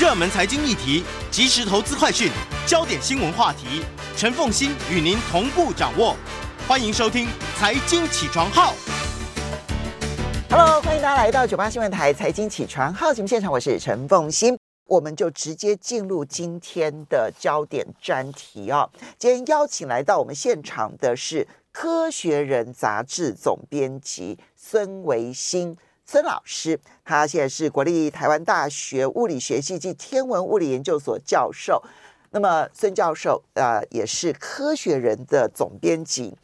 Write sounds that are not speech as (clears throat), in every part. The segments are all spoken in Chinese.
热门财经议题、即时投资快讯、焦点新闻话题，陈凤馨与您同步掌握。欢迎收听《财经起床号》。Hello，欢迎大家来到九八新闻台《财经起床号》节目现场，我是陈凤馨。我们就直接进入今天的焦点专题啊！今天邀请来到我们现场的是《科学人》杂志总编辑孙维新孙老师，他现在是国立台湾大学物理学系及天文物理研究所教授。那么孙教授呃也是《科学人》的总编辑。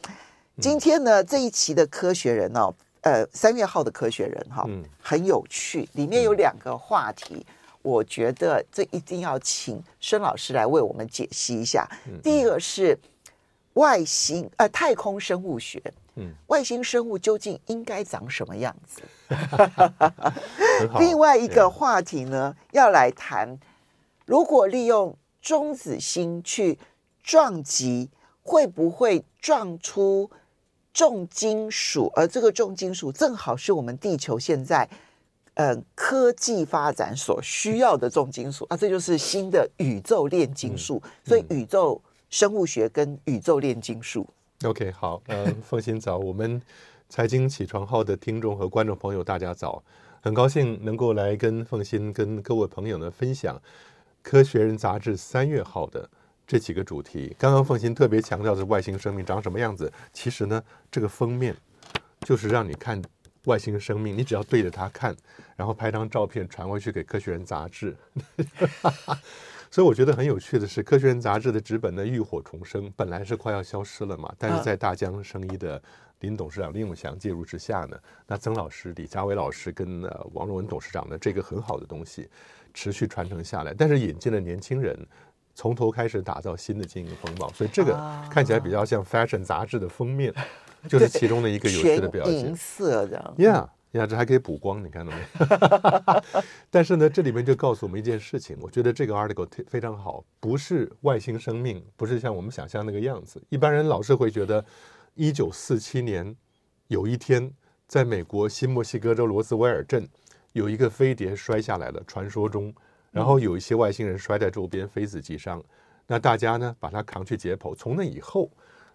今天呢这一期的《科学人》哦，呃三月号的《科学人》哈，很有趣，里面有两个话题。我觉得这一定要请孙老师来为我们解析一下。第一个是外星呃太空生物学，嗯，外星生物究竟应该长什么样子？(laughs) 另外一个话题呢，要来谈，如果利用中子星去撞击，会不会撞出重金属？而这个重金属正好是我们地球现在。嗯，科技发展所需要的重金属啊，这就是新的宇宙炼金术。嗯、所以，宇宙生物学跟宇宙炼金术。OK，好，呃，凤新早，我们财经起床号的听众和观众朋友，大家早，很高兴能够来跟凤新跟各位朋友呢分享《科学人》杂志三月号的这几个主题。刚刚凤新特别强调的外星生命长什么样子，其实呢，这个封面就是让你看。外星生命，你只要对着它看，然后拍张照片传回去给《科学人》杂志。(laughs) 所以我觉得很有趣的是，《科学人》杂志的纸本呢浴火重生，本来是快要消失了嘛，但是在大江生医的林董事长林永祥介入之下呢，那曾老师、李佳伟老师跟呃王若文董事长的这个很好的东西持续传承下来，但是引进了年轻人，从头开始打造新的经营风貌，所以这个看起来比较像《Fashion》杂志的封面。就是其中的一个有趣的表现，银色的呀呀，这还可以补光，你看到没？(laughs) 但是呢，这里面就告诉我们一件事情，我觉得这个 article 非常好，不是外星生命，不是像我们想象那个样子。一般人老是会觉得，一九四七年有一天，在美国新墨西哥州罗斯威尔镇有一个飞碟摔下来了，传说中，然后有一些外星人摔在周边，非死即伤，那大家呢把它扛去解剖，从那以后。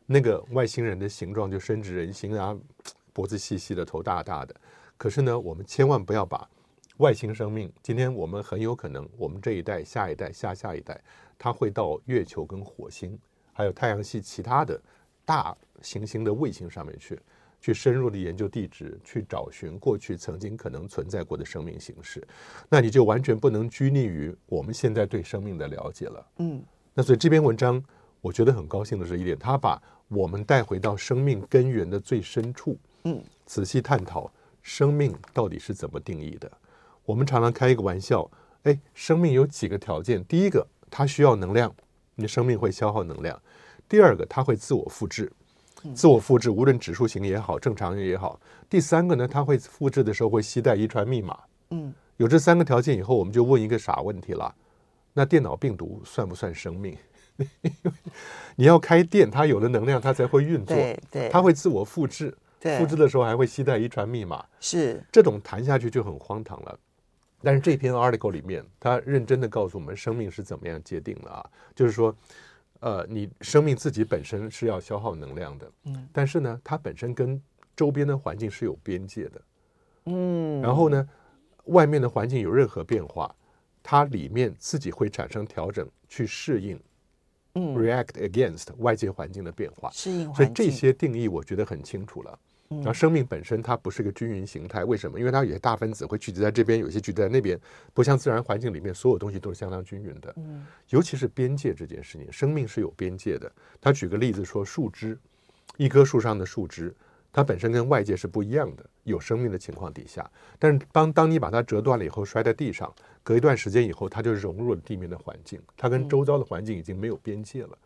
那个外星人的形状就深植人心啊，脖子细细的，头大大的。可是呢，我们千万不要把外星生命，今天我们很有可能，我们这一代、下一代、下下一代，它会到月球跟火星，还有太阳系其他的大行星的卫星上面去，去深入的研究地质，去找寻过去曾经可能存在过的生命形式。那你就完全不能拘泥于我们现在对生命的了解了。嗯，那所以这篇文章。我觉得很高兴的是一点，他把我们带回到生命根源的最深处，嗯，仔细探讨生命到底是怎么定义的。我们常常开一个玩笑，哎，生命有几个条件？第一个，它需要能量，你生命会消耗能量；第二个，它会自我复制，自我复制无论指数型也好，正常也好；第三个呢，它会复制的时候会携带遗传密码。嗯，有这三个条件以后，我们就问一个傻问题了：那电脑病毒算不算生命？(laughs) 你要开店，它有了能量，它才会运作。对对，它会自我复制，对，复制的时候还会携带遗传密码。是这种谈下去就很荒唐了。但是这篇 article 里面，他认真的告诉我们，生命是怎么样界定的啊？就是说，呃，你生命自己本身是要消耗能量的，嗯，但是呢，它本身跟周边的环境是有边界的，嗯，然后呢，外面的环境有任何变化，它里面自己会产生调整，去适应。嗯，react against 外界环境的变化，适应环境。所以这些定义我觉得很清楚了。然后生命本身它不是个均匀形态，为什么？因为它有些大分子会聚集在这边，有些聚集在那边，不像自然环境里面所有东西都是相当均匀的。嗯，尤其是边界这件事情，生命是有边界的。他举个例子说，树枝，一棵树上的树枝。它本身跟外界是不一样的，有生命的情况底下，但是当当你把它折断了以后，摔在地上，隔一段时间以后，它就融入了地面的环境，它跟周遭的环境已经没有边界了。嗯，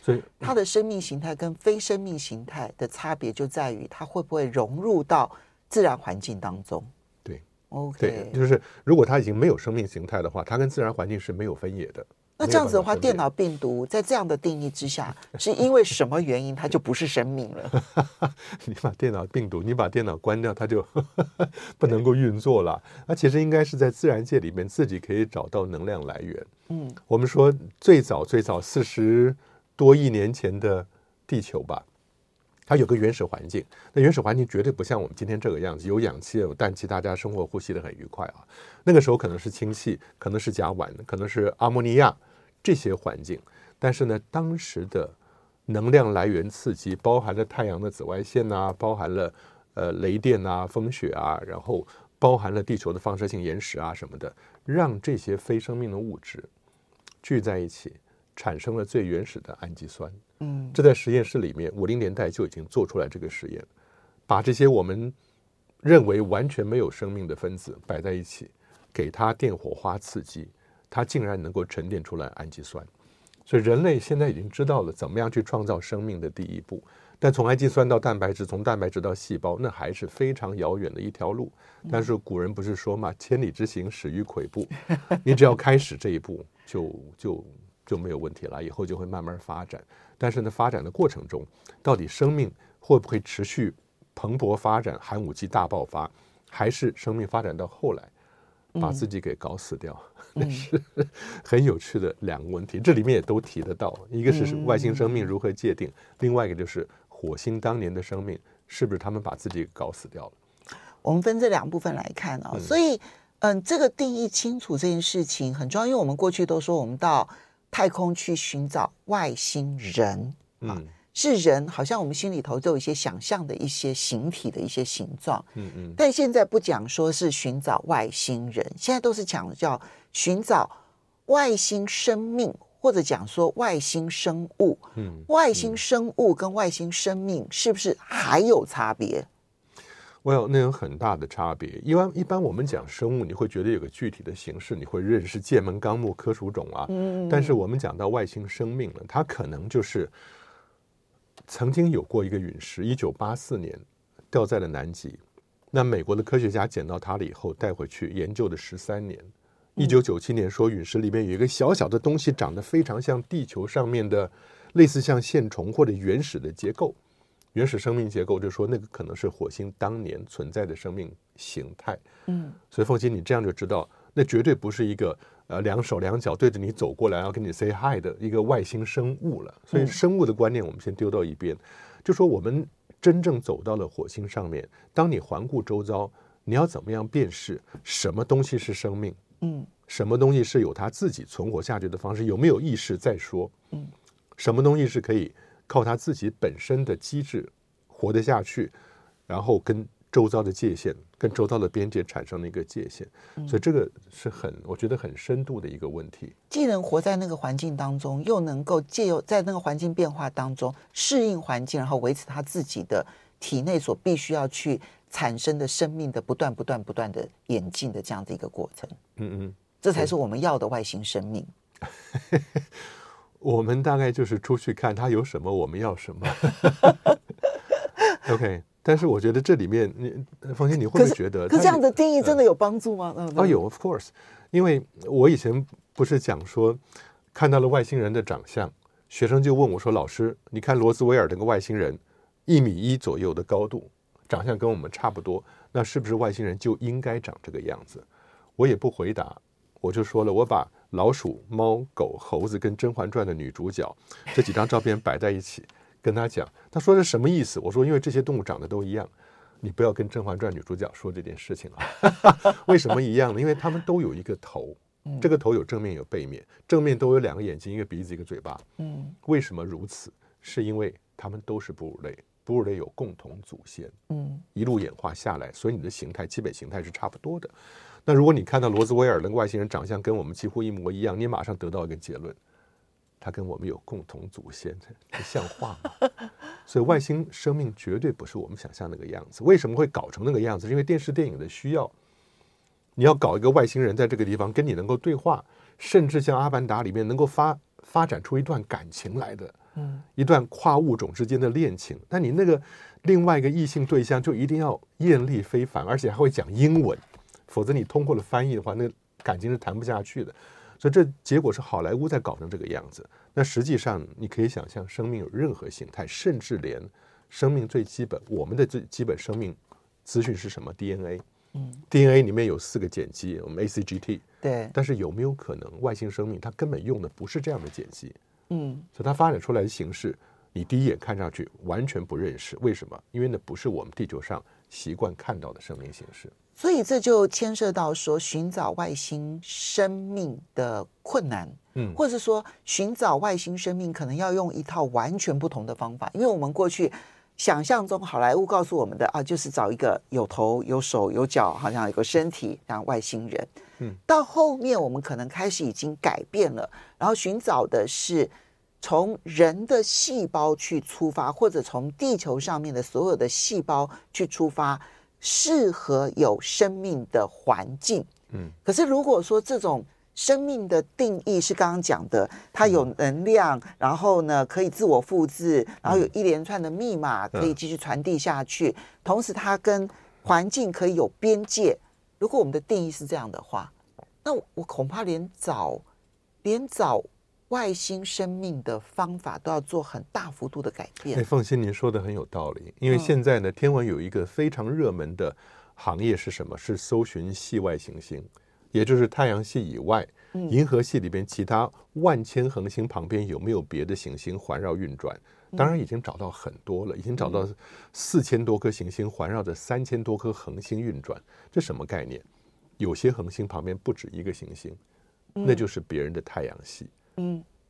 所以它的生命形态跟非生命形态的差别就在于它会不会融入到自然环境当中。对，OK，对，就是如果它已经没有生命形态的话，它跟自然环境是没有分野的。那这样子的话，电脑病毒在这样的定义之下，是因为什么原因它就不是生命了？(laughs) 你把电脑病毒，你把电脑关掉，它就 (laughs) 不能够运作了。那其实应该是在自然界里面自己可以找到能量来源。嗯，我们说最早最早四十多亿年前的地球吧，它有个原始环境。那原始环境绝对不像我们今天这个样子，有氧气、有氮气，大家生活呼吸的很愉快啊。那个时候可能是氢气，可能是甲烷，可能是阿莫尼亚。这些环境，但是呢，当时的能量来源刺激包含了太阳的紫外线啊，包含了呃雷电啊、风雪啊，然后包含了地球的放射性岩石啊什么的，让这些非生命的物质聚在一起，产生了最原始的氨基酸。嗯，这在实验室里面五零年代就已经做出来这个实验，把这些我们认为完全没有生命的分子摆在一起，给它电火花刺激。它竟然能够沉淀出来氨基酸，所以人类现在已经知道了怎么样去创造生命的第一步。但从氨基酸到蛋白质，从蛋白质到细胞，那还是非常遥远的一条路。但是古人不是说嘛，“千里之行，始于跬步”，你只要开始这一步，就就就没有问题了，以后就会慢慢发展。但是呢，发展的过程中，到底生命会不会持续蓬勃发展，寒武纪大爆发，还是生命发展到后来把自己给搞死掉？(laughs) 那是 (laughs) 很有趣的两个问题，这里面也都提得到。一个是外星生命如何界定，另外一个就是火星当年的生命是不是他们把自己搞死掉了？我们分这两部分来看啊、哦。所以，嗯，这个定义清楚这件事情很重要，因为我们过去都说我们到太空去寻找外星人，啊。是人，好像我们心里头都有一些想象的一些形体的一些形状，嗯嗯。但现在不讲说是寻找外星人，现在都是讲叫寻找外星生命，或者讲说外星生物。嗯，外星生物跟外星生命是不是还有差别？我有那有很大的差别。一般一般我们讲生物，你会觉得有个具体的形式，你会认识界门纲目科属种啊。嗯。但是我们讲到外星生命了，它可能就是。曾经有过一个陨石，一九八四年掉在了南极。那美国的科学家捡到它了以后，带回去研究了十三年。一九九七年说，陨石里面有一个小小的东西，长得非常像地球上面的，类似像线虫或者原始的结构，原始生命结构，就说那个可能是火星当年存在的生命形态。嗯，所以凤馨，你这样就知道，那绝对不是一个。呃，两手两脚对着你走过来，要跟你 say hi 的一个外星生物了。所以生物的观念我们先丢到一边，就说我们真正走到了火星上面，当你环顾周遭，你要怎么样辨识什么东西是生命？嗯，什么东西是有它自己存活下去的方式？有没有意识再说？嗯，什么东西是可以靠他自己本身的机制活得下去，然后跟。周遭的界限跟周遭的边界产生了一个界限，所以这个是很我觉得很深度的一个问题。既能活在那个环境当中，又能够借由在那个环境变化当中适应环境，然后维持他自己的体内所必须要去产生的生命的不断不断不断的演进的这样的一个过程。嗯嗯，这才是我们要的外星生命。(laughs) 我们大概就是出去看他有什么，我们要什么。(laughs) OK。但是我觉得这里面，你凤馨，你会不会觉得？可是这样的定义真的有帮助吗？嗯，啊有，of course，因为我以前不是讲说看到了外星人的长相，学生就问我说：“老师，你看罗斯威尔这个外星人，一米一左右的高度，长相跟我们差不多，那是不是外星人就应该长这个样子？”我也不回答，我就说了，我把老鼠、猫、狗、猴子跟《甄嬛传》的女主角这几张照片摆在一起。跟他讲，他说是什么意思？我说，因为这些动物长得都一样，你不要跟《甄嬛传》女主角说这件事情啊。(laughs) 为什么一样呢？因为他们都有一个头，这个头有正面有背面，正面都有两个眼睛、一个鼻子、一个嘴巴。嗯，为什么如此？是因为他们都是哺乳类，哺乳类有共同祖先。嗯，一路演化下来，所以你的形态基本形态是差不多的。那如果你看到罗斯威尔那个外星人长相跟我们几乎一模一样，你马上得到一个结论。他跟我们有共同祖先，这像话吗？(laughs) 所以外星生命绝对不是我们想象那个样子。为什么会搞成那个样子？因为电视电影的需要，你要搞一个外星人在这个地方跟你能够对话，甚至像《阿凡达》里面能够发发展出一段感情来的，嗯，一段跨物种之间的恋情。那你那个另外一个异性对象就一定要艳丽非凡，而且还会讲英文，否则你通过了翻译的话，那感情是谈不下去的。所以这结果是好莱坞在搞成这个样子。那实际上你可以想象，生命有任何形态，甚至连生命最基本，我们的最基本生命资讯是什么？DNA。嗯，DNA 里面有四个碱基，我们 ACGT。对。但是有没有可能外星生命它根本用的不是这样的碱基？嗯。所以它发展出来的形式，你第一眼看上去完全不认识。为什么？因为那不是我们地球上习惯看到的生命形式。所以这就牵涉到说寻找外星生命的困难，嗯，或者说寻找外星生命可能要用一套完全不同的方法，因为我们过去。想象中，好莱坞告诉我们的啊，就是找一个有头有手有脚，好像有个身体，像外星人。嗯，到后面我们可能开始已经改变了，然后寻找的是从人的细胞去出发，或者从地球上面的所有的细胞去出发，适合有生命的环境。嗯，可是如果说这种。生命的定义是刚刚讲的，它有能量，然后呢可以自我复制，然后有一连串的密码可以继续传递下去，同时它跟环境可以有边界。如果我们的定义是这样的话，那我恐怕连找连找外星生命的方法都要做很大幅度的改变。哎，放心，您说的很有道理，因为现在呢，天文有一个非常热门的行业是什么？是搜寻系外行星。也就是太阳系以外，银河系里边其他万千恒星旁边有没有别的行星环绕运转？当然已经找到很多了，已经找到四千多颗行星环绕着三千多颗恒星运转。这什么概念？有些恒星旁边不止一个行星，那就是别人的太阳系。嗯，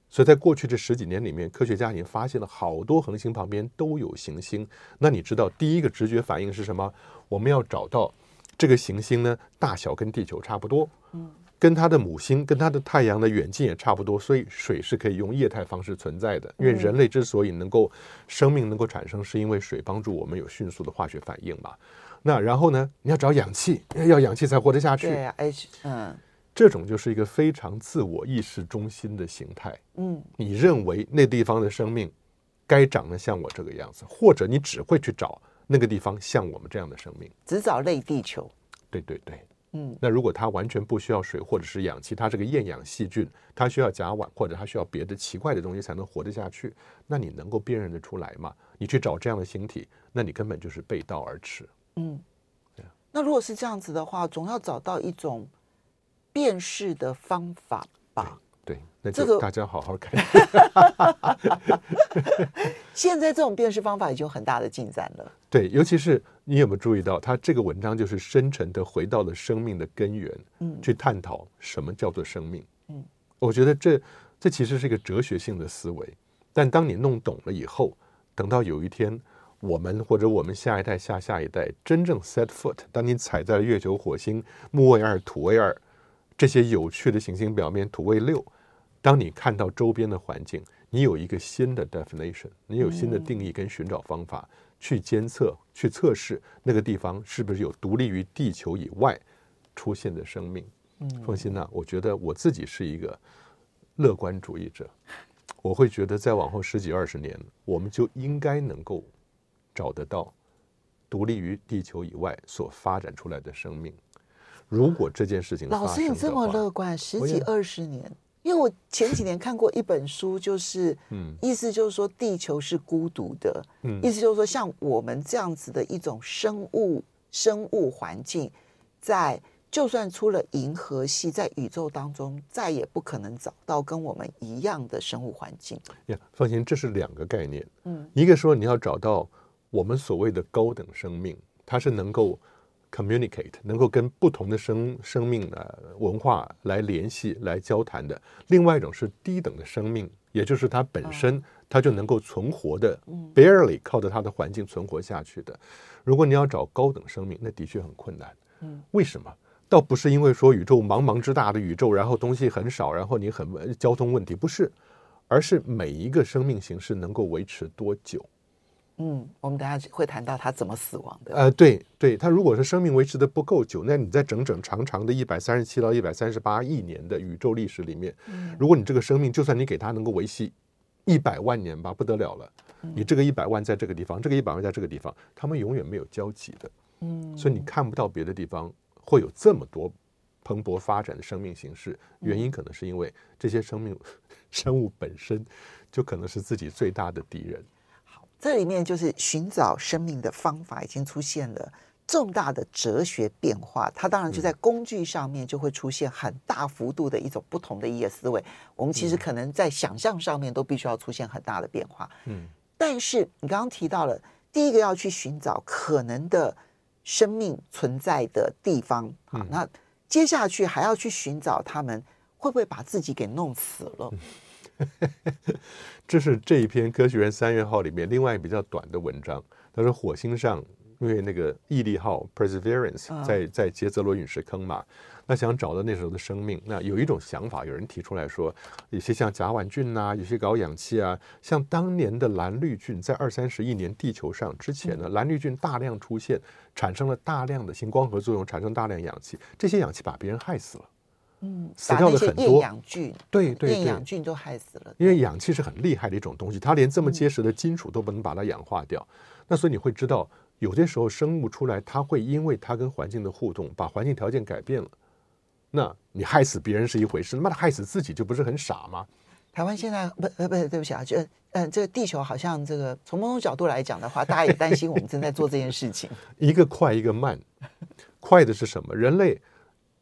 所以在过去这十几年里面，科学家已经发现了好多恒星旁边都有行星。那你知道第一个直觉反应是什么？我们要找到。这个行星呢，大小跟地球差不多，嗯，跟它的母星、跟它的太阳的远近也差不多，所以水是可以用液态方式存在的。因为人类之所以能够生命能够产生，是因为水帮助我们有迅速的化学反应嘛。那然后呢，你要找氧气，要氧气才活得下去。对啊，H，嗯，这种就是一个非常自我意识中心的形态。嗯，你认为那地方的生命该长得像我这个样子，或者你只会去找。那个地方像我们这样的生命，只找类地球。对对对，嗯。那如果它完全不需要水或者是氧气，它是个厌氧细菌，它需要甲烷或者它需要别的奇怪的东西才能活得下去，那你能够辨认得出来吗？你去找这样的形体，那你根本就是背道而驰。嗯，对。那如果是这样子的话，总要找到一种辨识的方法吧。对，那这个大家好好看。(laughs) 现在这种辨识方法已经有很大的进展了。对，尤其是你有没有注意到，他这个文章就是深沉的回到了生命的根源，嗯，去探讨什么叫做生命。嗯，我觉得这这其实是一个哲学性的思维。但当你弄懂了以后，等到有一天我们或者我们下一代、下下一代真正 set foot，当你踩在了月球、火星、木卫二、土卫二这些有趣的行星表面，土卫六。当你看到周边的环境，你有一个新的 definition，你有新的定义跟寻找方法，去监测、去测试那个地方是不是有独立于地球以外出现的生命。嗯放心呐，我觉得我自己是一个乐观主义者，我会觉得再往后十几二十年，我们就应该能够找得到独立于地球以外所发展出来的生命。如果这件事情老师你这么乐观，十几二十年。因为我前几年看过一本书，就是，嗯，意思就是说地球是孤独的，嗯，意思就是说像我们这样子的一种生物生物环境，在就算出了银河系，在宇宙当中再也不可能找到跟我们一样的生物环境。呀，放心，这是两个概念，嗯，一个说你要找到我们所谓的高等生命，它是能够。Communicate 能够跟不同的生生命的文化来联系、来交谈的。另外一种是低等的生命，也就是它本身它就能够存活的，barely 靠着它的环境存活下去的。如果你要找高等生命，那的确很困难。为什么？倒不是因为说宇宙茫茫之大的宇宙，然后东西很少，然后你很交通问题，不是，而是每一个生命形式能够维持多久。嗯，我们等下会谈到他怎么死亡的。呃，对对，他如果是生命维持的不够久，那你在整整长长的一百三十七到一百三十八亿年的宇宙历史里面，嗯，如果你这个生命，就算你给他能够维系一百万年吧，不得了了。你这个一百万在这个地方，这个一百万在这个地方，他们永远没有交集的。嗯，所以你看不到别的地方会有这么多蓬勃发展的生命形式，原因可能是因为这些生命 (laughs) 生物本身就可能是自己最大的敌人。好，这里面就是寻找生命的方法已经出现了重大的哲学变化，它当然就在工具上面就会出现很大幅度的一种不同的一个思维。我们其实可能在想象上面都必须要出现很大的变化。嗯，但是你刚刚提到了第一个要去寻找可能的生命存在的地方，好，那接下去还要去寻找他们会不会把自己给弄死了？(laughs) 这是这一篇《科学人》三月号里面另外比较短的文章，他说火星上。因为那个毅力号 Perseverance 在在杰泽罗陨石坑嘛，那想找到那时候的生命，那有一种想法，有人提出来说，有些像甲烷菌呐，有些搞氧气啊，像当年的蓝绿菌，在二三十亿年地球上之前呢，蓝绿菌大量出现，产生了大量的行光合作用，产生大量氧气，这些氧气把别人害死了，嗯，死掉了很多厌氧菌，对对对，厌氧菌都害死了，因为氧气是很厉害的一种东西，它连这么结实的金属都不能把它氧化掉，那所以你会知道。有些时候，生物出来，它会因为它跟环境的互动，把环境条件改变了。那你害死别人是一回事，那他害死自己就不是很傻吗？台湾现在不呃不对不起啊，就嗯，这个地球好像这个从某种角度来讲的话，大家也担心我们正在做这件事情。(laughs) 一个快，一个慢。快的是什么？人类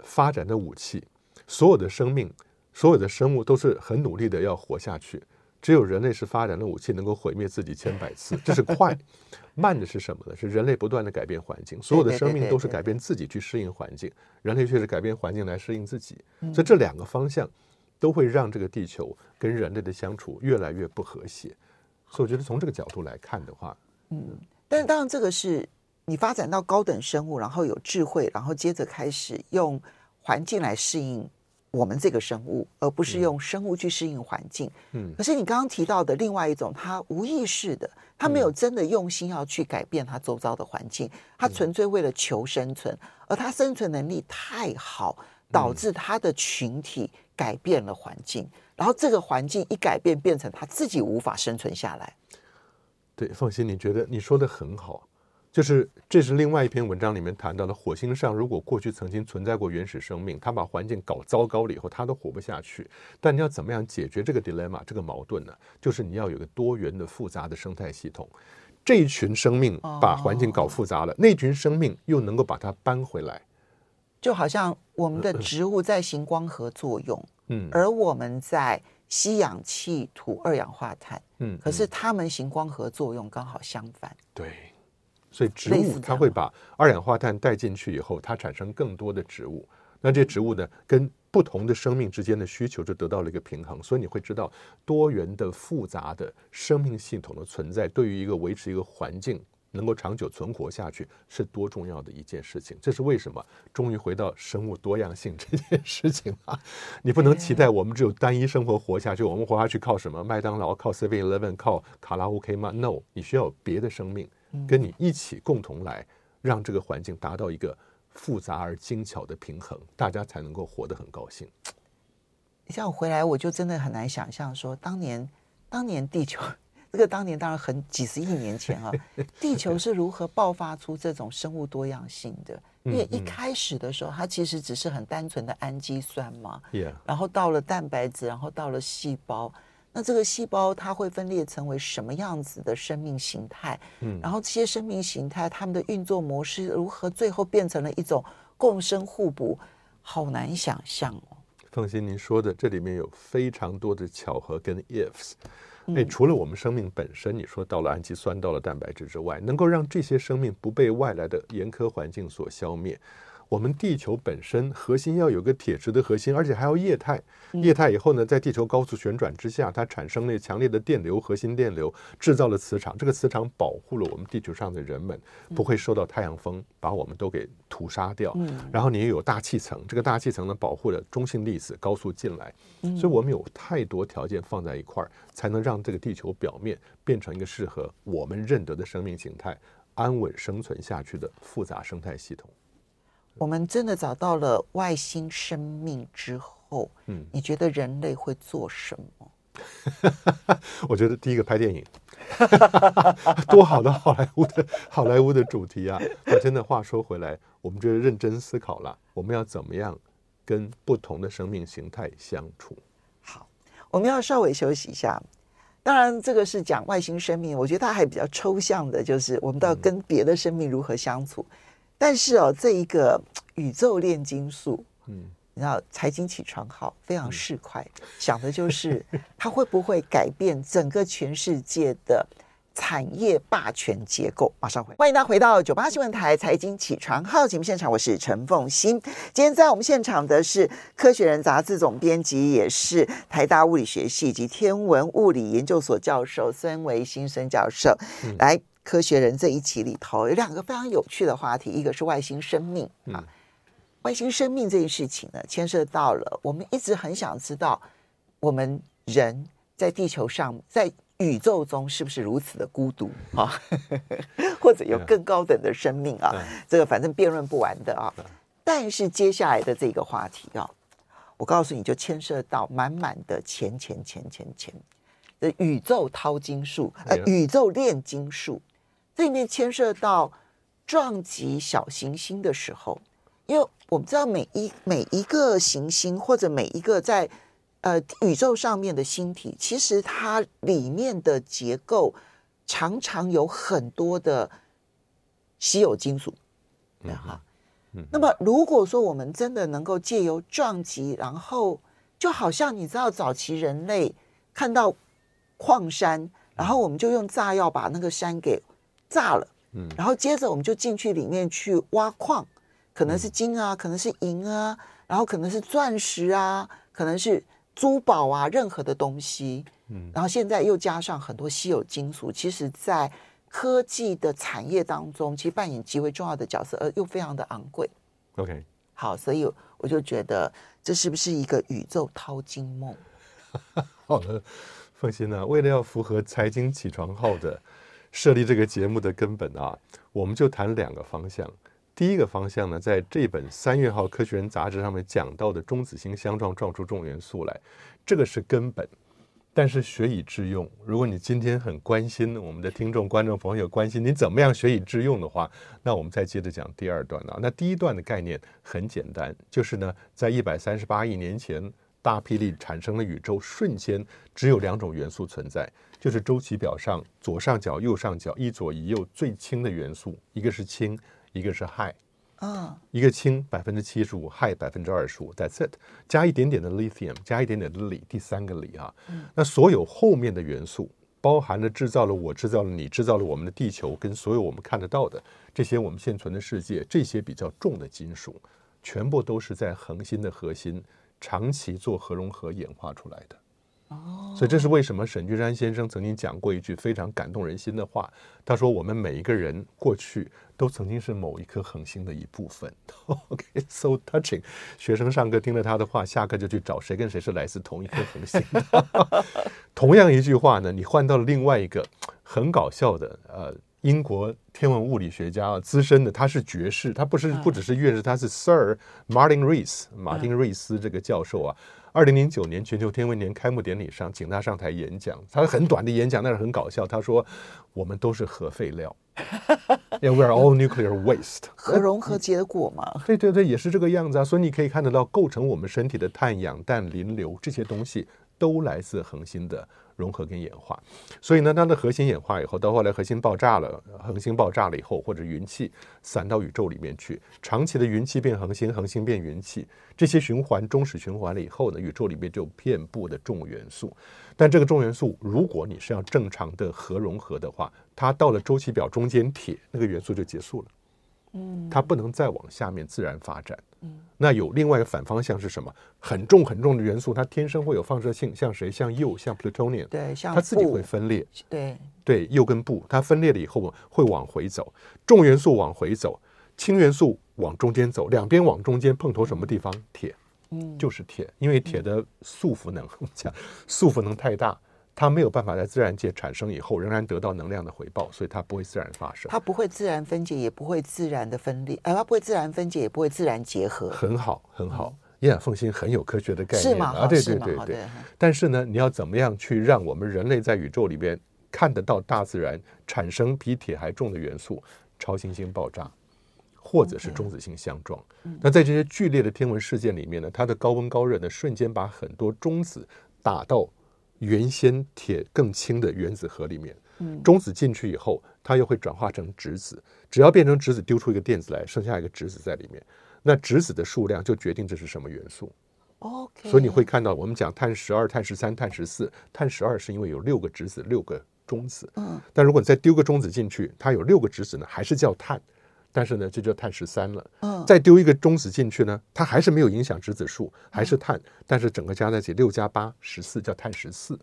发展的武器，所有的生命，所有的生物都是很努力的要活下去。只有人类是发展的武器，能够毁灭自己千百次，这是快。(laughs) 慢的是什么呢？是人类不断的改变环境，所有的生命都是改变自己去适应环境，人类却是改变环境来适应自己。所以这两个方向都会让这个地球跟人类的相处越来越不和谐。所以我觉得从这个角度来看的话，嗯，但是当然这个是你发展到高等生物，然后有智慧，然后接着开始用环境来适应。我们这个生物，而不是用生物去适应环境。嗯，可是你刚刚提到的另外一种，它无意识的，它没有真的用心要去改变它周遭的环境，它纯粹为了求生存，而它生存能力太好，导致它的群体改变了环境，然后这个环境一改变，变成它自己无法生存下来。对，放心，你觉得你说的很好。就是，这是另外一篇文章里面谈到的，火星上如果过去曾经存在过原始生命，它把环境搞糟糕了以后，它都活不下去。但你要怎么样解决这个 dilemma 这个矛盾呢？就是你要有个多元的复杂的生态系统。这一群生命把环境搞复杂了，那群生命又能够把它搬回来。就好像我们的植物在行光合作用，嗯，而我们在吸氧气、吐二氧化碳，嗯，可是它们行光合作用刚好相反，对。所以植物它会把二氧化碳带进去以后，它产生更多的植物。那这植物呢，跟不同的生命之间的需求就得到了一个平衡。所以你会知道，多元的复杂的生命系统的存在，对于一个维持一个环境能够长久存活下去，是多重要的一件事情。这是为什么？终于回到生物多样性这件事情了。你不能期待我们只有单一生活活下去，我们活下去靠什么？麦当劳、靠 Seven Eleven、靠卡拉 OK 吗？No，你需要有别的生命。跟你一起共同来，让这个环境达到一个复杂而精巧的平衡，大家才能够活得很高兴。像我回来，我就真的很难想象说，当年，当年地球，这个当年当然很几十亿年前啊，(laughs) 地球是如何爆发出这种生物多样性的？因为一开始的时候，它其实只是很单纯的氨基酸嘛，然后到了蛋白质，然后到了细胞。那这个细胞它会分裂成为什么样子的生命形态？嗯，然后这些生命形态它们的运作模式如何最后变成了一种共生互补？好难想象哦。放心，您说的这里面有非常多的巧合跟 ifs。哎，除了我们生命本身，你说到了氨基酸，到了蛋白质之外，能够让这些生命不被外来的严苛环境所消灭。我们地球本身核心要有个铁质的核心，而且还要液态。液态以后呢，在地球高速旋转之下，它产生了强烈的电流，核心电流制造了磁场。这个磁场保护了我们地球上的人们不会受到太阳风把我们都给屠杀掉。然后你也有大气层，这个大气层呢保护了中性粒子高速进来。所以我们有太多条件放在一块儿，才能让这个地球表面变成一个适合我们认得的生命形态，安稳生存下去的复杂生态系统。我们真的找到了外星生命之后，嗯，你觉得人类会做什么？(laughs) 我觉得第一个拍电影，(laughs) (laughs) 多好的好莱坞的好莱坞的主题啊！我真的话说回来，我们就认真思考了，我们要怎么样跟不同的生命形态相处。好，我们要稍微休息一下。当然，这个是讲外星生命，我觉得它还比较抽象的，就是我们到跟别的生命如何相处。嗯、但是哦，这一个宇宙炼金术，嗯，你知道财经起床号非常市侩，嗯、想的就是 (laughs) 它会不会改变整个全世界的。产业霸权结构，马上回。欢迎大家回到九八新闻台财经起床号节目现场，我是陈凤欣。今天在我们现场的是《科学人》杂志总编辑，也是台大物理学系及天文物理研究所教授孙维新孙教授。嗯、来，《科学人》这一期里头有两个非常有趣的话题，一个是外星生命啊，嗯、外星生命这件事情呢，牵涉到了我们一直很想知道，我们人在地球上在。宇宙中是不是如此的孤独啊？(laughs) 或者有更高等的生命啊？这个反正辩论不完的啊。但是接下来的这个话题啊，我告诉你就牵涉到满满的钱钱钱钱钱的宇宙淘金术，呃，宇宙炼金术。这里面牵涉到撞击小行星的时候，因为我们知道每一每一个行星或者每一个在。呃，宇宙上面的星体，其实它里面的结构常常有很多的稀有金属，对哈。那么，如果说我们真的能够借由撞击，然后就好像你知道，早期人类看到矿山，然后我们就用炸药把那个山给炸了，嗯，然后接着我们就进去里面去挖矿，可能是金啊，可能是银啊，然后可能是钻石啊，可能是。珠宝啊，任何的东西，嗯，然后现在又加上很多稀有金属，其实，在科技的产业当中，其实扮演极为重要的角色，而又非常的昂贵。OK，好，所以我就觉得这是不是一个宇宙淘金梦？(laughs) 好的，凤馨呢，为了要符合财经起床号的设立这个节目的根本啊，我们就谈两个方向。第一个方向呢，在这本三月号《科学人》杂志上面讲到的中子星相撞撞出重元素来，这个是根本。但是学以致用，如果你今天很关心我们的听众、观众朋友关心你怎么样学以致用的话，那我们再接着讲第二段啊。那第一段的概念很简单，就是呢，在一百三十八亿年前大霹雳产生的宇宙，瞬间只有两种元素存在，就是周期表上左上角、右上角一左一右最轻的元素，一个是氢。一个是氦，啊，一个氢百分之七十五，氦百分之二十五，That's it，加一点点的 lithium，加一点点的锂，第三个锂啊，嗯、那所有后面的元素，包含了制造了我，制造了你，制造了我们的地球，跟所有我们看得到的这些我们现存的世界，这些比较重的金属，全部都是在恒星的核心长期做核融合演化出来的。所以这是为什么沈居山先生曾经讲过一句非常感动人心的话。他说：“我们每一个人过去都曾经是某一颗恒星的一部分。(laughs) ” OK，so touching。学生上课听了他的话，下课就去找谁跟谁是来自同一颗恒星。(laughs) 同样一句话呢，你换到了另外一个很搞笑的呃英国天文物理学家啊资深的，他是爵士，他不是不只是院士，他是 Sir Martin Rees 马丁瑞斯这个教授啊。二零零九年全球天文年开幕典礼上，请他上台演讲。他很短的演讲，但是很搞笑。他说：“我们都是核废料，(laughs) Yeah, we are all nuclear waste。”核融合结果嘛？对对对，也是这个样子啊。所以你可以看得到，构成我们身体的碳、氧、氮、磷、硫这些东西，都来自恒星的。融合跟演化，所以呢，它的核心演化以后，到后来核心爆炸了，恒星爆炸了以后，或者云气散到宇宙里面去，长期的云气变恒星，恒星变云气，这些循环终始循环了以后呢，宇宙里面就有遍布的重元素。但这个重元素，如果你是要正常的核融合的话，它到了周期表中间铁那个元素就结束了，嗯，它不能再往下面自然发展。那有另外一个反方向是什么？很重很重的元素，它天生会有放射性，像谁？像铀，像 plutonium。对，像它自己会分裂。对对，铀跟布，它分裂了以后会往回走，重元素往回走，氢元素往中间走，两边往中间碰头什么地方？铁，嗯，就是铁，因为铁的束缚能，我 (laughs) 们讲束缚能太大。它没有办法在自然界产生以后仍然得到能量的回报，所以它不会自然发生。它不会自然分解，也不会自然的分裂，呃，它不会自然分解，也不会自然结合。很好，很好。耶，凤馨很有科学的概念是吗？啊，对对对对。但是呢，你要怎么样去让我们人类在宇宙里边看得到大自然产生比铁还重的元素？超新星爆炸，或者是中子星相撞。那在这些剧烈的天文事件里面呢，它的高温高热呢，瞬间把很多中子打到原先铁更轻的原子核里面。中子进去以后，它又会转化成质子。只要变成质子，丢出一个电子来，剩下一个质子在里面。那质子的数量就决定这是什么元素。OK。所以你会看到，我们讲碳十二、碳十三、碳十四。碳十二是因为有六个质子，六个中子。嗯。但如果你再丢个中子进去，它有六个质子呢，还是叫碳。但是呢，这就碳十三了。嗯。再丢一个中子进去呢，它还是没有影响质子数，还是碳。但是整个加在一起，六加八十四，叫碳十四。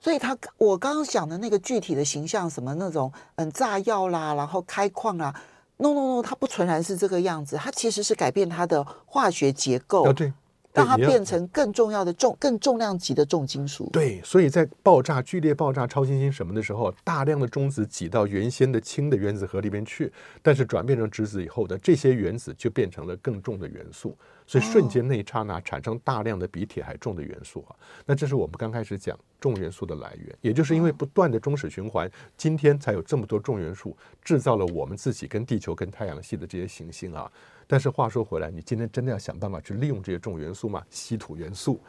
所以它，我刚刚讲的那个具体的形象，什么那种嗯炸药啦，然后开矿啦，no no no，它不纯然是这个样子，它其实是改变它的化学结构。哦，对。让它变成更重要的重、更重量级的重金属。对，所以在爆炸、剧烈爆炸、超新星什么的时候，大量的中子挤到原先的氢的原子核里边去，但是转变成质子以后的这些原子就变成了更重的元素，所以瞬间那一刹那产生大量的比铁还重的元素啊！那这是我们刚开始讲重元素的来源，也就是因为不断的中史循环，今天才有这么多重元素制造了我们自己跟地球、跟太阳系的这些行星啊。但是话说回来，你今天真的要想办法去利用这些重元素吗？稀土元素、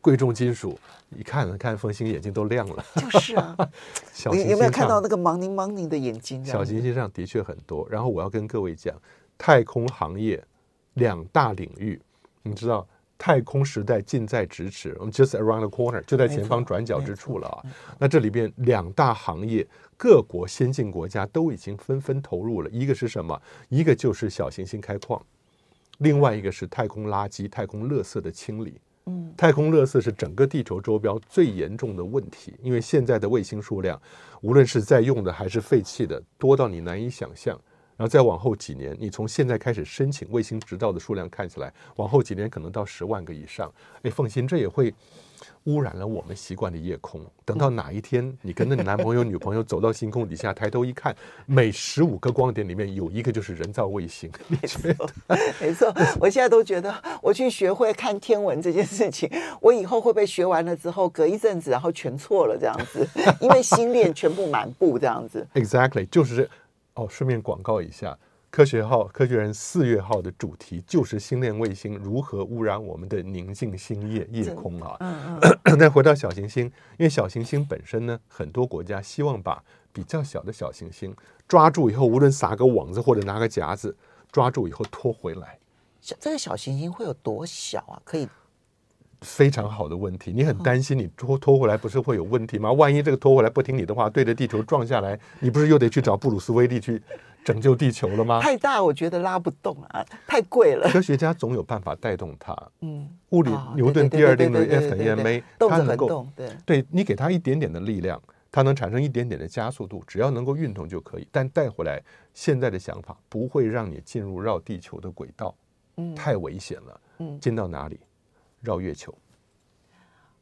贵重金属，一看看风星眼睛都亮了。就是啊，(laughs) 小你有没有看到那个 morning morning 的眼睛？小行星上的确很多。然后我要跟各位讲，太空行业两大领域，你知道，太空时代近在咫尺，我们 just around the corner，就在前方转角之处了啊。那这里边两大行业。各国先进国家都已经纷纷投入了，一个是什么？一个就是小行星开矿，另外一个是太空垃圾、太空垃圾的清理。嗯，太空垃圾是整个地球周边最严重的问题，因为现在的卫星数量，无论是在用的还是废弃的，多到你难以想象。然后再往后几年，你从现在开始申请卫星执照的数量看起来，往后几年可能到十万个以上。哎，放心，这也会。污染了我们习惯的夜空。等到哪一天，你跟那个男朋友、女朋友走到星空底下，抬头一看，每十五个光点里面有一个就是人造卫星。没错，(laughs) 没错。我现在都觉得，我去学会看天文这件事情，我以后会不会学完了之后，隔一阵子然后全错了这样子？因为星链全部满布这样子。(laughs) Exactly，就是哦。顺便广告一下。科学号、科学人四月号的主题就是星链卫星如何污染我们的宁静星夜夜空啊！嗯嗯。(coughs) 再回到小行星，因为小行星本身呢，很多国家希望把比较小的小行星抓住以后，无论撒个网子或者拿个夹子抓住以后拖回来。小这个小行星会有多小啊？可以？非常好的问题，你很担心你拖拖回来不是会有问题吗？万一这个拖回来不听你的话，对着地球撞下来，你不是又得去找布鲁斯威利去？拯救地球了吗？太大，我觉得拉不动啊，太贵了。科学家总有办法带动它。嗯，物理牛顿第二定律 F 等于 ma，它能够对，对你给它一点点的力量，它能产生一点点的加速度，只要能够运动就可以。但带回来现在的想法不会让你进入绕地球的轨道，嗯，太危险了。嗯，进到哪里？绕月球。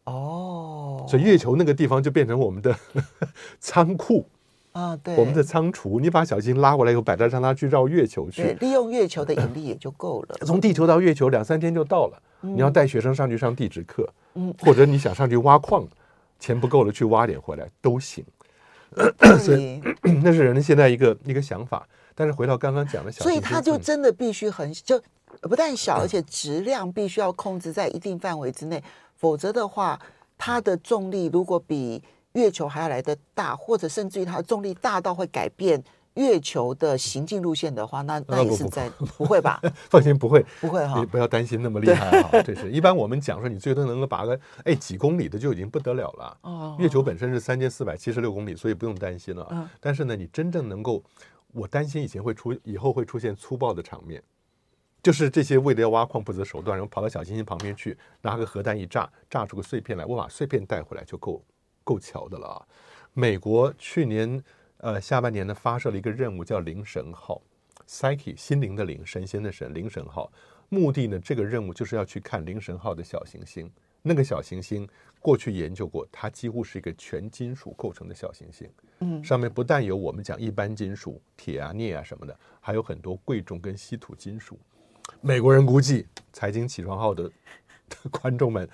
哦，所以月球那个地方就变成我们的 (laughs) 仓库。啊，对，我们的仓储，你把小行星拉过来以后，摆在让它去绕月球去，利用月球的引力也就够了。从地球到月球两三天就到了。嗯、你要带学生上去上地质课，嗯，或者你想上去挖矿，(laughs) 钱不够了去挖点回来都行。所以 (clears throat) 那是人现在一个一个想法。但是回到刚刚讲的小，所以他就真的必须很就不但小，而且质量必须要控制在一定范围之内，否则的话，它的重力如果比。月球还要来得大，或者甚至于它的重力大到会改变月球的行进路线的话，那那也是在不，会吧？(laughs) 放心，不会，不会哈，你不要担心那么厉害哈。这是一般我们讲说，你最多能够拔个哎几公里的就已经不得了了。哦，月球本身是三千四百七十六公里，所以不用担心了。嗯，但是呢，你真正能够，我担心以前会出，以后会出现粗暴的场面，就是这些为了要挖矿不择手段，然后跑到小行星旁边去，拿个核弹一炸，炸出个碎片来，我把碎片带回来就够。够巧的了啊！美国去年呃下半年呢发射了一个任务，叫灵神号 （Psyche），心灵的灵，神仙的神，灵神号。目的呢，这个任务就是要去看灵神号的小行星。那个小行星过去研究过，它几乎是一个全金属构成的小行星。嗯，上面不但有我们讲一般金属，铁啊、镍啊什么的，还有很多贵重跟稀土金属。美国人估计，财经起床号的的 (laughs) 观众们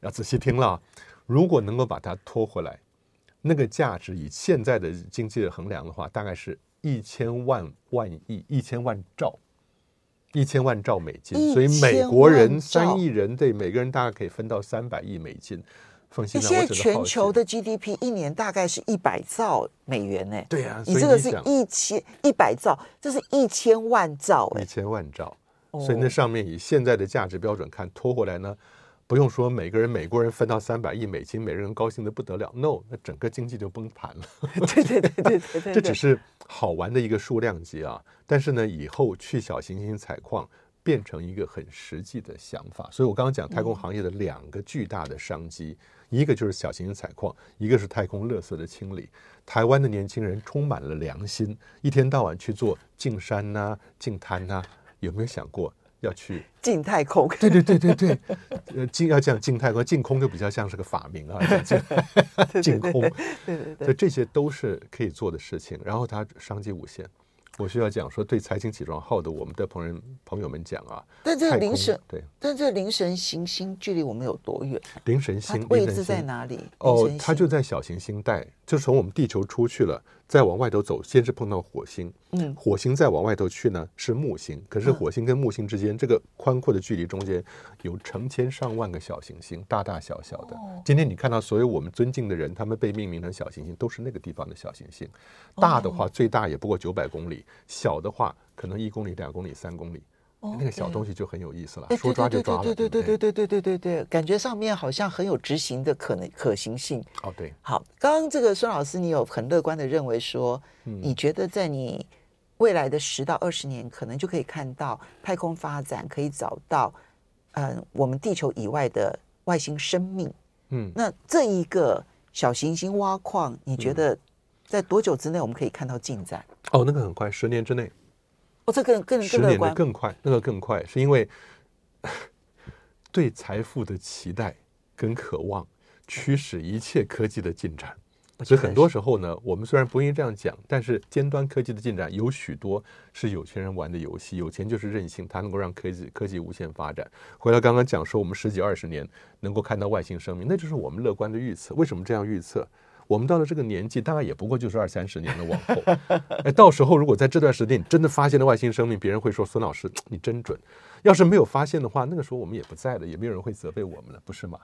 要仔细听了。如果能够把它拖回来，那个价值以现在的经济的衡量的话，大概是一千万万亿、一千万兆一千万兆美金，所以美国人三亿人，对每个人大概可以分到三百亿美金。放心，现在全球的 GDP 一年大概是一百兆美元呢。对啊，你这个是一千一百兆，这是一千万兆哎，一千万兆。所以那上面以现在的价值标准看，拖回来呢，不用说每个人美国人分到三百亿美金，每个人高兴的不得了。No，那整个经济就崩盘了。(laughs) 对对对对对对，(laughs) 这只是好玩的一个数量级啊。但是呢，以后去小行星采矿变成一个很实际的想法。所以我刚刚讲太空行业的两个巨大的商机。嗯一个就是小行星采矿，一个是太空垃圾的清理。台湾的年轻人充满了良心，一天到晚去做净山呐、啊、净滩呐，有没有想过要去净太空？对对对对对，(laughs) 呃，净要讲净太空，净空就比较像是个法名啊，(laughs) 净净空。对对对，所以这些都是可以做的事情，然后它商机无限。我需要讲说，对财经起床号的我们的朋友朋友们讲啊，但这个灵神对，但这个灵神行星距离我们有多远？灵神星位置在哪里？哦，它就在小行星带，就从我们地球出去了。再往外头走，先是碰到火星，嗯，火星再往外头去呢是木星，可是火星跟木星之间、嗯、这个宽阔的距离中间有成千上万个小行星，大大小小的。哦、今天你看到所有我们尊敬的人，他们被命名成小行星，都是那个地方的小行星。大的话最大也不过九百公里，小的话可能一公里、两公里、三公里。哦、那个小东西就很有意思了，说抓就抓了。对对对对对对对对对，感觉上面好像很有执行的可能可行性。哦，对。好，刚刚这个孙老师，你有很乐观的认为说，你觉得在你未来的十到二十年，可能就可以看到太空发展，可以找到嗯我们地球以外的外星生命。嗯，那这一个小行星挖矿，你觉得在多久之内我们可以看到进展？哦，那个很快，十年之内。哦，这更更十年的更快，那个更快，是因为 (laughs) 对财富的期待跟渴望驱使一切科技的进展。所以很多时候呢，我们虽然不愿意这样讲，但是尖端科技的进展有许多是有钱人玩的游戏。有钱就是任性，它能够让科技科技无限发展。回到刚刚讲说，我们十几二十年能够看到外星生命，那就是我们乐观的预测。为什么这样预测？我们到了这个年纪，大概也不过就是二三十年的往后。哎，到时候如果在这段时间你真的发现了外星生命，别人会说孙老师你真准。要是没有发现的话，那个时候我们也不在了，也没有人会责备我们了，不是吗？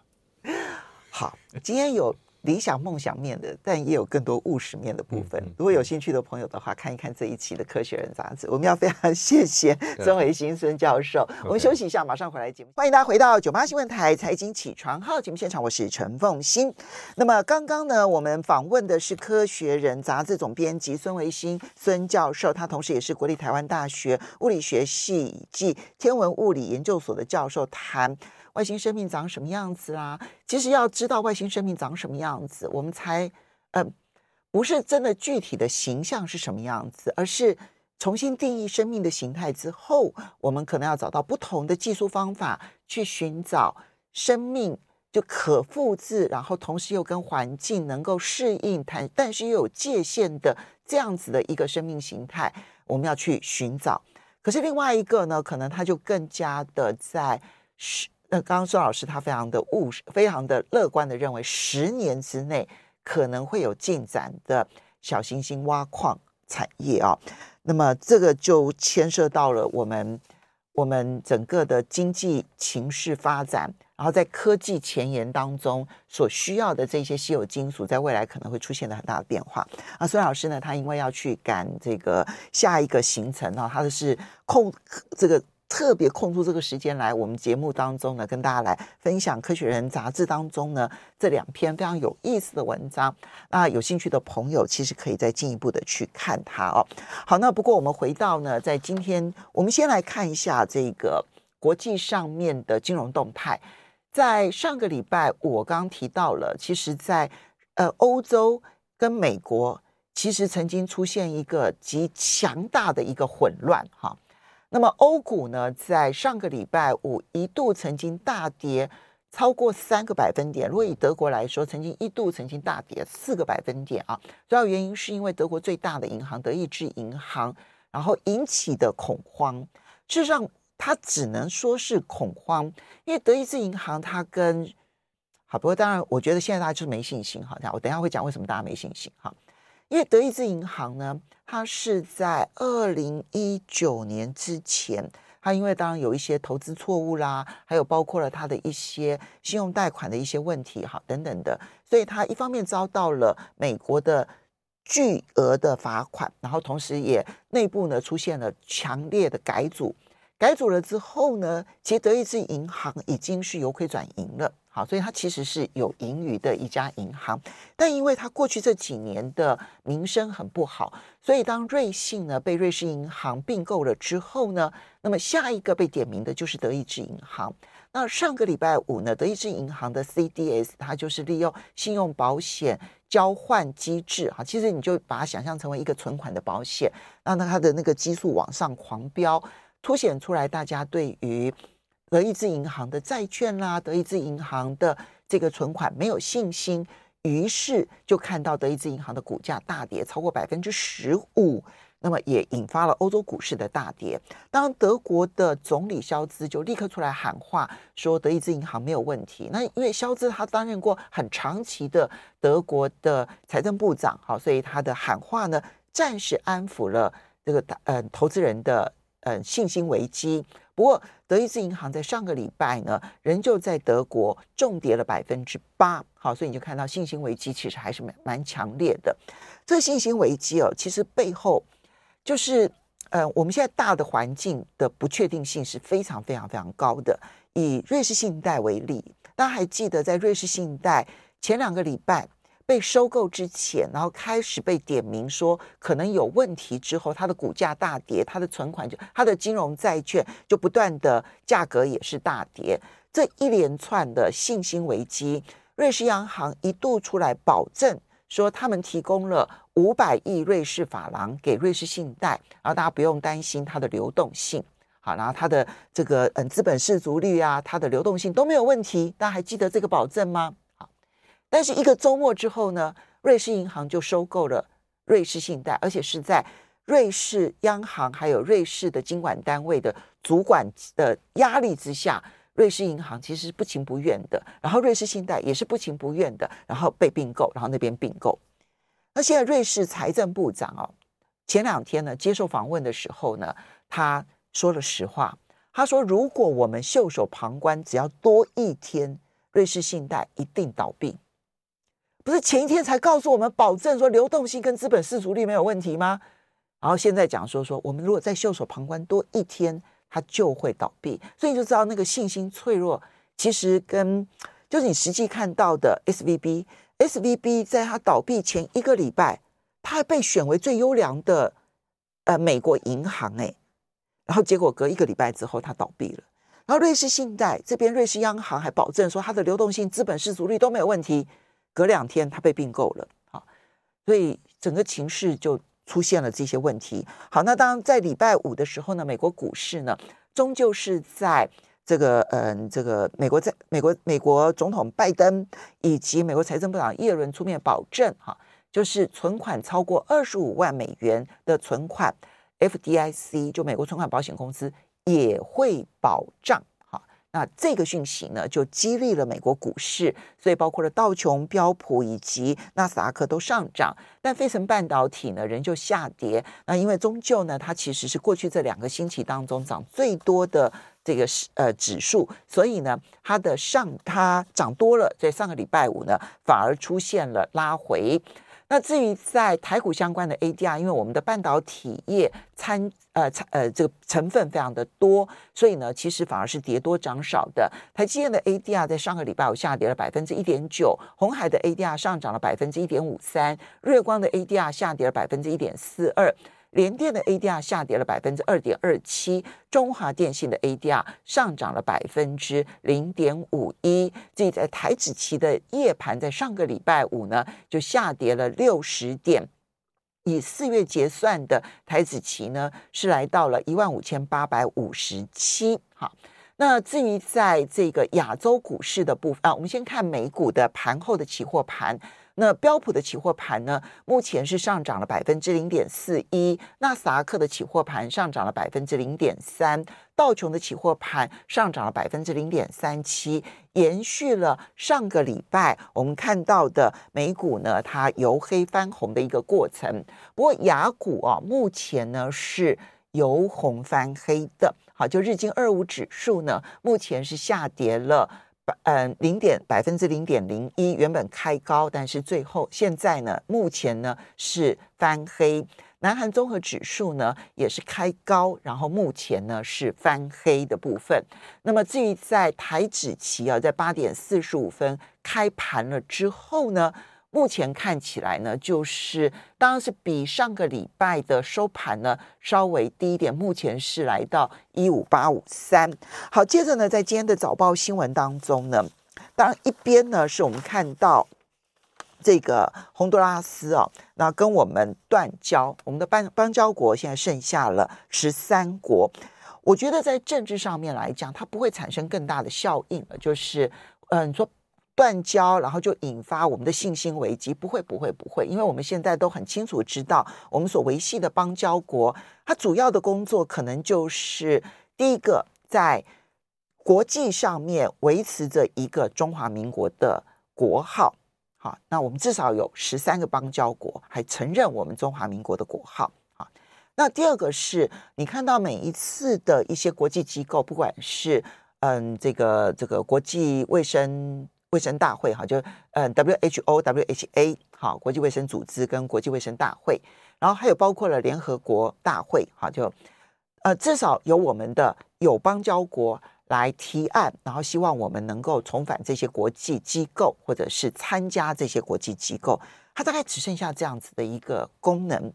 (laughs) 好，今天有。理想梦想面的，但也有更多务实面的部分。如果有兴趣的朋友的话，看一看这一期的《科学人》杂志。我们要非常谢谢孙维新孙教授。我们休息一下，马上回来节目。欢迎大家回到九八新闻台财经起床号节目现场，我是陈凤欣。那么刚刚呢，我们访问的是《科学人》杂志总编辑孙维新孙教授，他同时也是国立台湾大学物理学系暨天文物理研究所的教授，谈。外星生命长什么样子啊？其实要知道外星生命长什么样子，我们才呃，不是真的具体的形象是什么样子，而是重新定义生命的形态之后，我们可能要找到不同的技术方法去寻找生命就可复制，然后同时又跟环境能够适应，但但是又有界限的这样子的一个生命形态，我们要去寻找。可是另外一个呢，可能它就更加的在是。刚刚孙老师他非常的务实，非常的乐观的认为，十年之内可能会有进展的小行星挖矿产业啊。那么这个就牵涉到了我们我们整个的经济情势发展，然后在科技前沿当中所需要的这些稀有金属，在未来可能会出现了很大的变化。啊，孙老师呢，他因为要去赶这个下一个行程啊，他的是控这个。特别空出这个时间来，我们节目当中呢，跟大家来分享《科学人》杂志当中呢这两篇非常有意思的文章。那有兴趣的朋友，其实可以再进一步的去看它哦。好，那不过我们回到呢，在今天，我们先来看一下这个国际上面的金融动态。在上个礼拜，我刚刚提到了，其实在呃欧洲跟美国，其实曾经出现一个极强大的一个混乱哈。那么欧股呢，在上个礼拜五一度曾经大跌超过三个百分点。如果以德国来说，曾经一度曾经大跌四个百分点啊。主要原因是因为德国最大的银行德意志银行，然后引起的恐慌。事实上，它只能说是恐慌，因为德意志银行它跟好，不过当然，我觉得现在大家就是没信心。好，我等一下会讲为什么大家没信心哈。因为德意志银行呢，他是在二零一九年之前，他因为当然有一些投资错误啦，还有包括了他的一些信用贷款的一些问题，哈，等等的，所以他一方面遭到了美国的巨额的罚款，然后同时也内部呢出现了强烈的改组，改组了之后呢，其实德意志银行已经是由亏转盈了。好，所以它其实是有盈余的一家银行，但因为它过去这几年的名声很不好，所以当瑞信呢被瑞士银行并购了之后呢，那么下一个被点名的就是德意志银行。那上个礼拜五呢，德意志银行的 CDS 它就是利用信用保险交换机制哈，其实你就把它想象成为一个存款的保险，让它的那个基数往上狂飙，凸显出来大家对于。德意志银行的债券啦，德意志银行的这个存款没有信心，于是就看到德意志银行的股价大跌超过百分之十五，那么也引发了欧洲股市的大跌。当德国的总理肖兹就立刻出来喊话，说德意志银行没有问题。那因为肖兹他担任过很长期的德国的财政部长，好，所以他的喊话呢，暂时安抚了这个呃投资人的呃信心危机。不过，德意志银行在上个礼拜呢，仍旧在德国重跌了百分之八。好，所以你就看到信心危机其实还是蛮蛮强烈的。这个信心危机哦，其实背后就是呃，我们现在大的环境的不确定性是非常非常非常高的。以瑞士信贷为例，大家还记得在瑞士信贷前两个礼拜，被收购之前，然后开始被点名说可能有问题之后，它的股价大跌，它的存款就它的金融债券就不断的价格也是大跌。这一连串的信心危机，瑞士央行一度出来保证说，他们提供了五百亿瑞士法郎给瑞士信贷，然后大家不用担心它的流动性。好，然后它的这个嗯资本适足率啊，它的流动性都没有问题。大家还记得这个保证吗？但是一个周末之后呢，瑞士银行就收购了瑞士信贷，而且是在瑞士央行还有瑞士的经管单位的主管的压力之下，瑞士银行其实是不情不愿的，然后瑞士信贷也是不情不愿的，然后被并购，然后那边并购。那现在瑞士财政部长哦，前两天呢接受访问的时候呢，他说了实话，他说如果我们袖手旁观，只要多一天，瑞士信贷一定倒闭。不是前一天才告诉我们保证说流动性跟资本适足率没有问题吗？然后现在讲说说我们如果再袖手旁观多一天，它就会倒闭，所以你就知道那个信心脆弱，其实跟就是你实际看到的 SVB，SVB 在它倒闭前一个礼拜，它还被选为最优良的呃美国银行诶，然后结果隔一个礼拜之后它倒闭了，然后瑞士信贷这边瑞士央行还保证说它的流动性、资本适足率都没有问题。隔两天，它被并购了，啊，所以整个情势就出现了这些问题。好，那当在礼拜五的时候呢，美国股市呢，终究是在这个，嗯，这个美国在美国美国总统拜登以及美国财政部长耶伦出面保证，哈，就是存款超过二十五万美元的存款，FDIC 就美国存款保险公司也会保障。那这个讯息呢，就激励了美国股市，所以包括了道琼、标普以及纳斯达克都上涨，但费城半导体呢仍旧下跌。那因为终究呢，它其实是过去这两个星期当中涨最多的这个呃指数，所以呢，它的上它涨多了，在上个礼拜五呢，反而出现了拉回。那至于在台股相关的 ADR，因为我们的半导体业参呃参呃这个成分非常的多，所以呢，其实反而是跌多涨少的。台积电的 ADR 在上个礼拜五下跌了百分之一点九，鸿海的 ADR 上涨了百分之一点五三，瑞光的 ADR 下跌了百分之一点四二。联电的 ADR 下跌了百分之二点二七，中华电信的 ADR 上涨了百分之零点五一。至于在台指期的夜盘，在上个礼拜五呢，就下跌了六十点。以四月结算的台指期呢，是来到了一万五千八百五十七。好，那至于在这个亚洲股市的部分啊，我们先看美股的盘后的期货盘。那标普的期货盘呢，目前是上涨了百分之零点四一，纳斯达克的期货盘上涨了百分之零点三，道琼的期货盘上涨了百分之零点三七，延续了上个礼拜我们看到的美股呢，它由黑翻红的一个过程。不过雅股啊，目前呢是由红翻黑的。好，就日经二五指数呢，目前是下跌了嗯零点百分之零点零一，原本开高，但是最后现在呢，目前呢是翻黑。南韩综合指数呢也是开高，然后目前呢是翻黑的部分。那么至于在台指期啊，在八点四十五分开盘了之后呢，目前看起来呢，就是当然是比上个礼拜的收盘呢稍微低一点，目前是来到一五八五三。好，接着呢，在今天的早报新闻当中呢，当然一边呢是我们看到。这个洪都拉斯啊，那跟我们断交，我们的邦邦交国现在剩下了十三国。我觉得在政治上面来讲，它不会产生更大的效应了。就是，嗯，说断交，然后就引发我们的信心危机，不会，不会，不会，因为我们现在都很清楚知道，我们所维系的邦交国，它主要的工作可能就是第一个，在国际上面维持着一个中华民国的国号。好，那我们至少有十三个邦交国还承认我们中华民国的国号啊。那第二个是你看到每一次的一些国际机构，不管是嗯这个这个国际卫生卫生大会哈，就嗯 WHO、WHA 好国际卫生组织跟国际卫生大会，然后还有包括了联合国大会哈，就呃至少有我们的友邦交国。来提案，然后希望我们能够重返这些国际机构，或者是参加这些国际机构。它大概只剩下这样子的一个功能。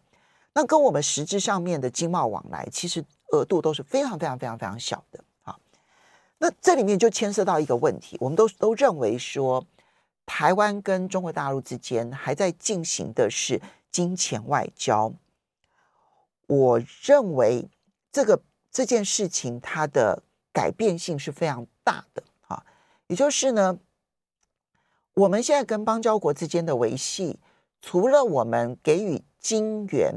那跟我们实质上面的经贸往来，其实额度都是非常非常非常非常小的。那这里面就牵涉到一个问题，我们都都认为说，台湾跟中国大陆之间还在进行的是金钱外交。我认为这个这件事情它的。改变性是非常大的啊，也就是呢，我们现在跟邦交国之间的维系，除了我们给予金援，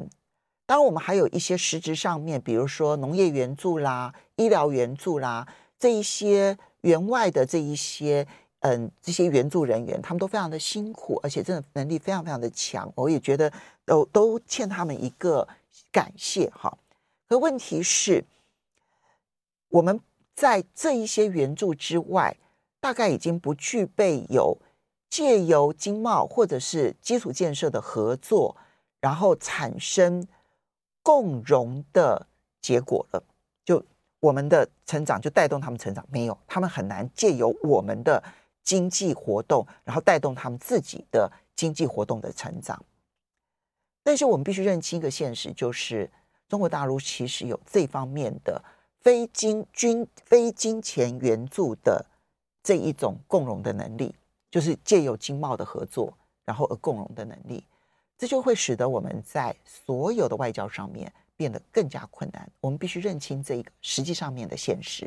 当然我们还有一些实质上面，比如说农业援助啦、医疗援助啦，这一些援外的这一些嗯这些援助人员，他们都非常的辛苦，而且真的能力非常非常的强，我也觉得都都欠他们一个感谢哈。可问题是，我们。在这一些援助之外，大概已经不具备有借由经贸或者是基础建设的合作，然后产生共荣的结果了。就我们的成长就带动他们成长，没有，他们很难借由我们的经济活动，然后带动他们自己的经济活动的成长。但是我们必须认清一个现实，就是中国大陆其实有这方面的。非金军非金钱援助的这一种共荣的能力，就是借由经贸的合作，然后而共荣的能力，这就会使得我们在所有的外交上面变得更加困难。我们必须认清这一个实际上面的现实。